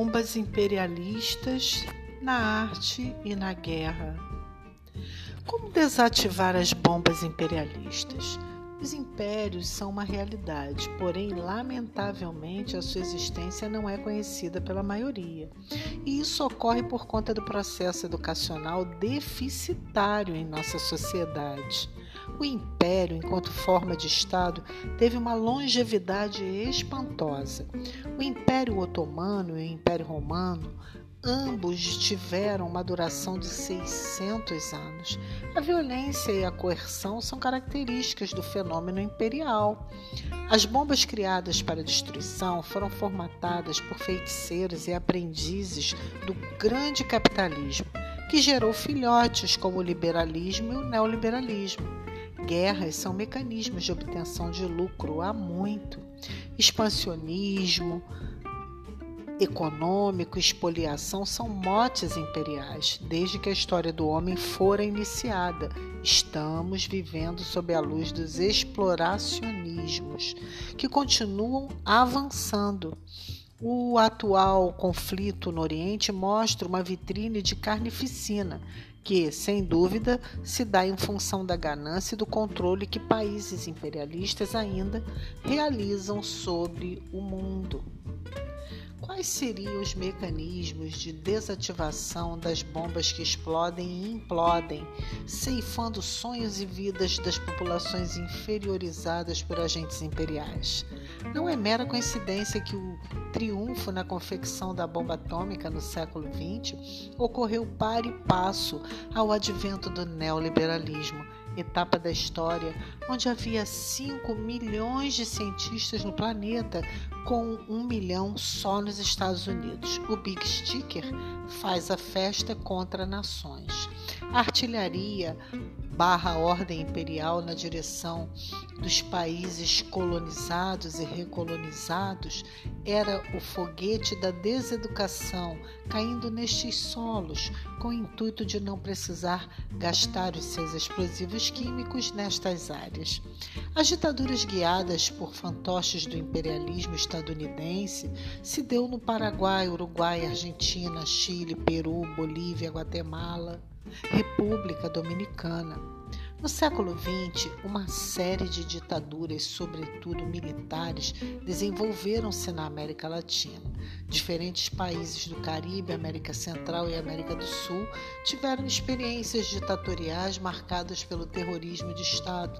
Bombas imperialistas na arte e na guerra. Como desativar as bombas imperialistas? Os impérios são uma realidade, porém, lamentavelmente, a sua existência não é conhecida pela maioria. E isso ocorre por conta do processo educacional deficitário em nossa sociedade. O império, enquanto forma de Estado, teve uma longevidade espantosa. O Império Otomano e o Império Romano Ambos tiveram uma duração de 600 anos. A violência e a coerção são características do fenômeno imperial. As bombas criadas para destruição foram formatadas por feiticeiros e aprendizes do grande capitalismo, que gerou filhotes como o liberalismo e o neoliberalismo. Guerras são mecanismos de obtenção de lucro há muito. Expansionismo, econômico expoliação são motes imperiais, desde que a história do homem fora iniciada. Estamos vivendo sob a luz dos exploracionismos, que continuam avançando. O atual conflito no Oriente mostra uma vitrine de carnificina, que, sem dúvida, se dá em função da ganância e do controle que países imperialistas ainda realizam sobre o mundo. Quais seriam os mecanismos de desativação das bombas que explodem e implodem, ceifando sonhos e vidas das populações inferiorizadas por agentes imperiais? Não é mera coincidência que o triunfo na confecção da bomba atômica no século XX ocorreu para e passo ao advento do neoliberalismo etapa da história onde havia 5 milhões de cientistas no planeta, com um milhão só nos Estados Unidos. O Big Sticker faz a festa contra nações. A artilharia barra ordem imperial na direção dos países colonizados e recolonizados era o foguete da deseducação caindo nestes solos, com o intuito de não precisar gastar os seus explosivos químicos nestas áreas. As ditaduras guiadas por fantoches do imperialismo estadunidense se deu no Paraguai, Uruguai, Argentina, Chile, Peru, Bolívia, Guatemala. República Dominicana. No século XX, uma série de ditaduras, sobretudo militares, desenvolveram-se na América Latina. Diferentes países do Caribe, América Central e América do Sul tiveram experiências ditatoriais marcadas pelo terrorismo de Estado,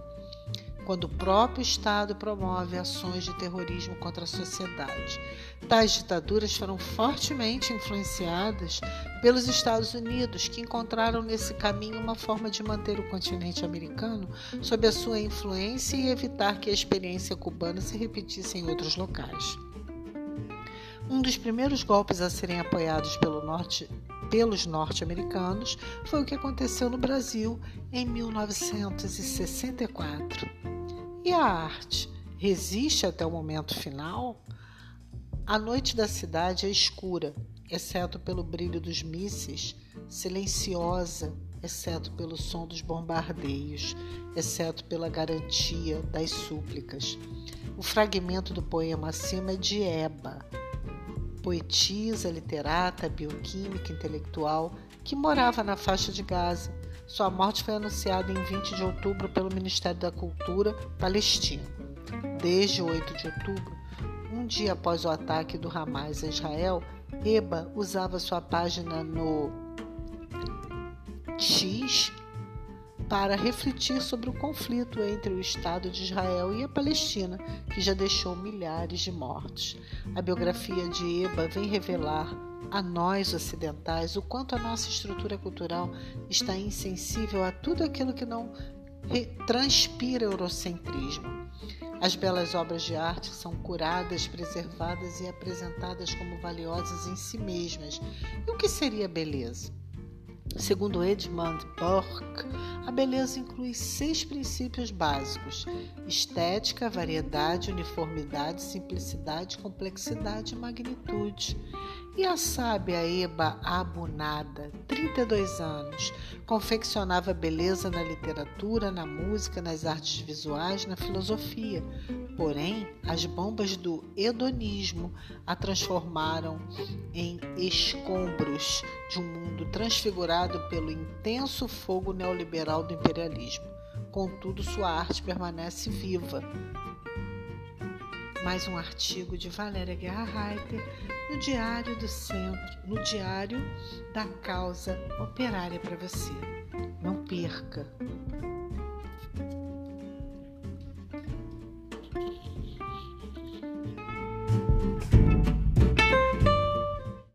quando o próprio Estado promove ações de terrorismo contra a sociedade. Tais ditaduras foram fortemente influenciadas pelos Estados Unidos, que encontraram nesse caminho uma forma de manter o continente americano sob a sua influência e evitar que a experiência cubana se repetisse em outros locais. Um dos primeiros golpes a serem apoiados pelo norte pelos norte-americanos foi o que aconteceu no Brasil em 1964. E a arte resiste até o momento final? A noite da cidade é escura, exceto pelo brilho dos mísseis, silenciosa, exceto pelo som dos bombardeios, exceto pela garantia das súplicas. O fragmento do poema acima é de Eba, poetisa, literata, bioquímica, intelectual, que morava na faixa de Gaza sua morte foi anunciada em 20 de outubro pelo Ministério da Cultura palestino. Desde 8 de outubro, um dia após o ataque do Hamas a Israel, Eba usava sua página no X para refletir sobre o conflito entre o Estado de Israel e a Palestina, que já deixou milhares de mortos. A biografia de Eba vem revelar a nós ocidentais o quanto a nossa estrutura cultural está insensível a tudo aquilo que não transpira eurocentrismo. As belas obras de arte são curadas, preservadas e apresentadas como valiosas em si mesmas. E o que seria beleza? Segundo Edmund Burke, a beleza inclui seis princípios básicos: estética, variedade, uniformidade, simplicidade, complexidade e magnitude. E a sábia Eba Abunada, 32 anos, confeccionava beleza na literatura, na música, nas artes visuais, na filosofia. Porém, as bombas do hedonismo a transformaram em escombros de um mundo transfigurado pelo intenso fogo neoliberal do imperialismo. Contudo, sua arte permanece viva, mais um artigo de Valéria Guerra Reiter no Diário do Centro, no Diário da Causa Operária para você. Não perca!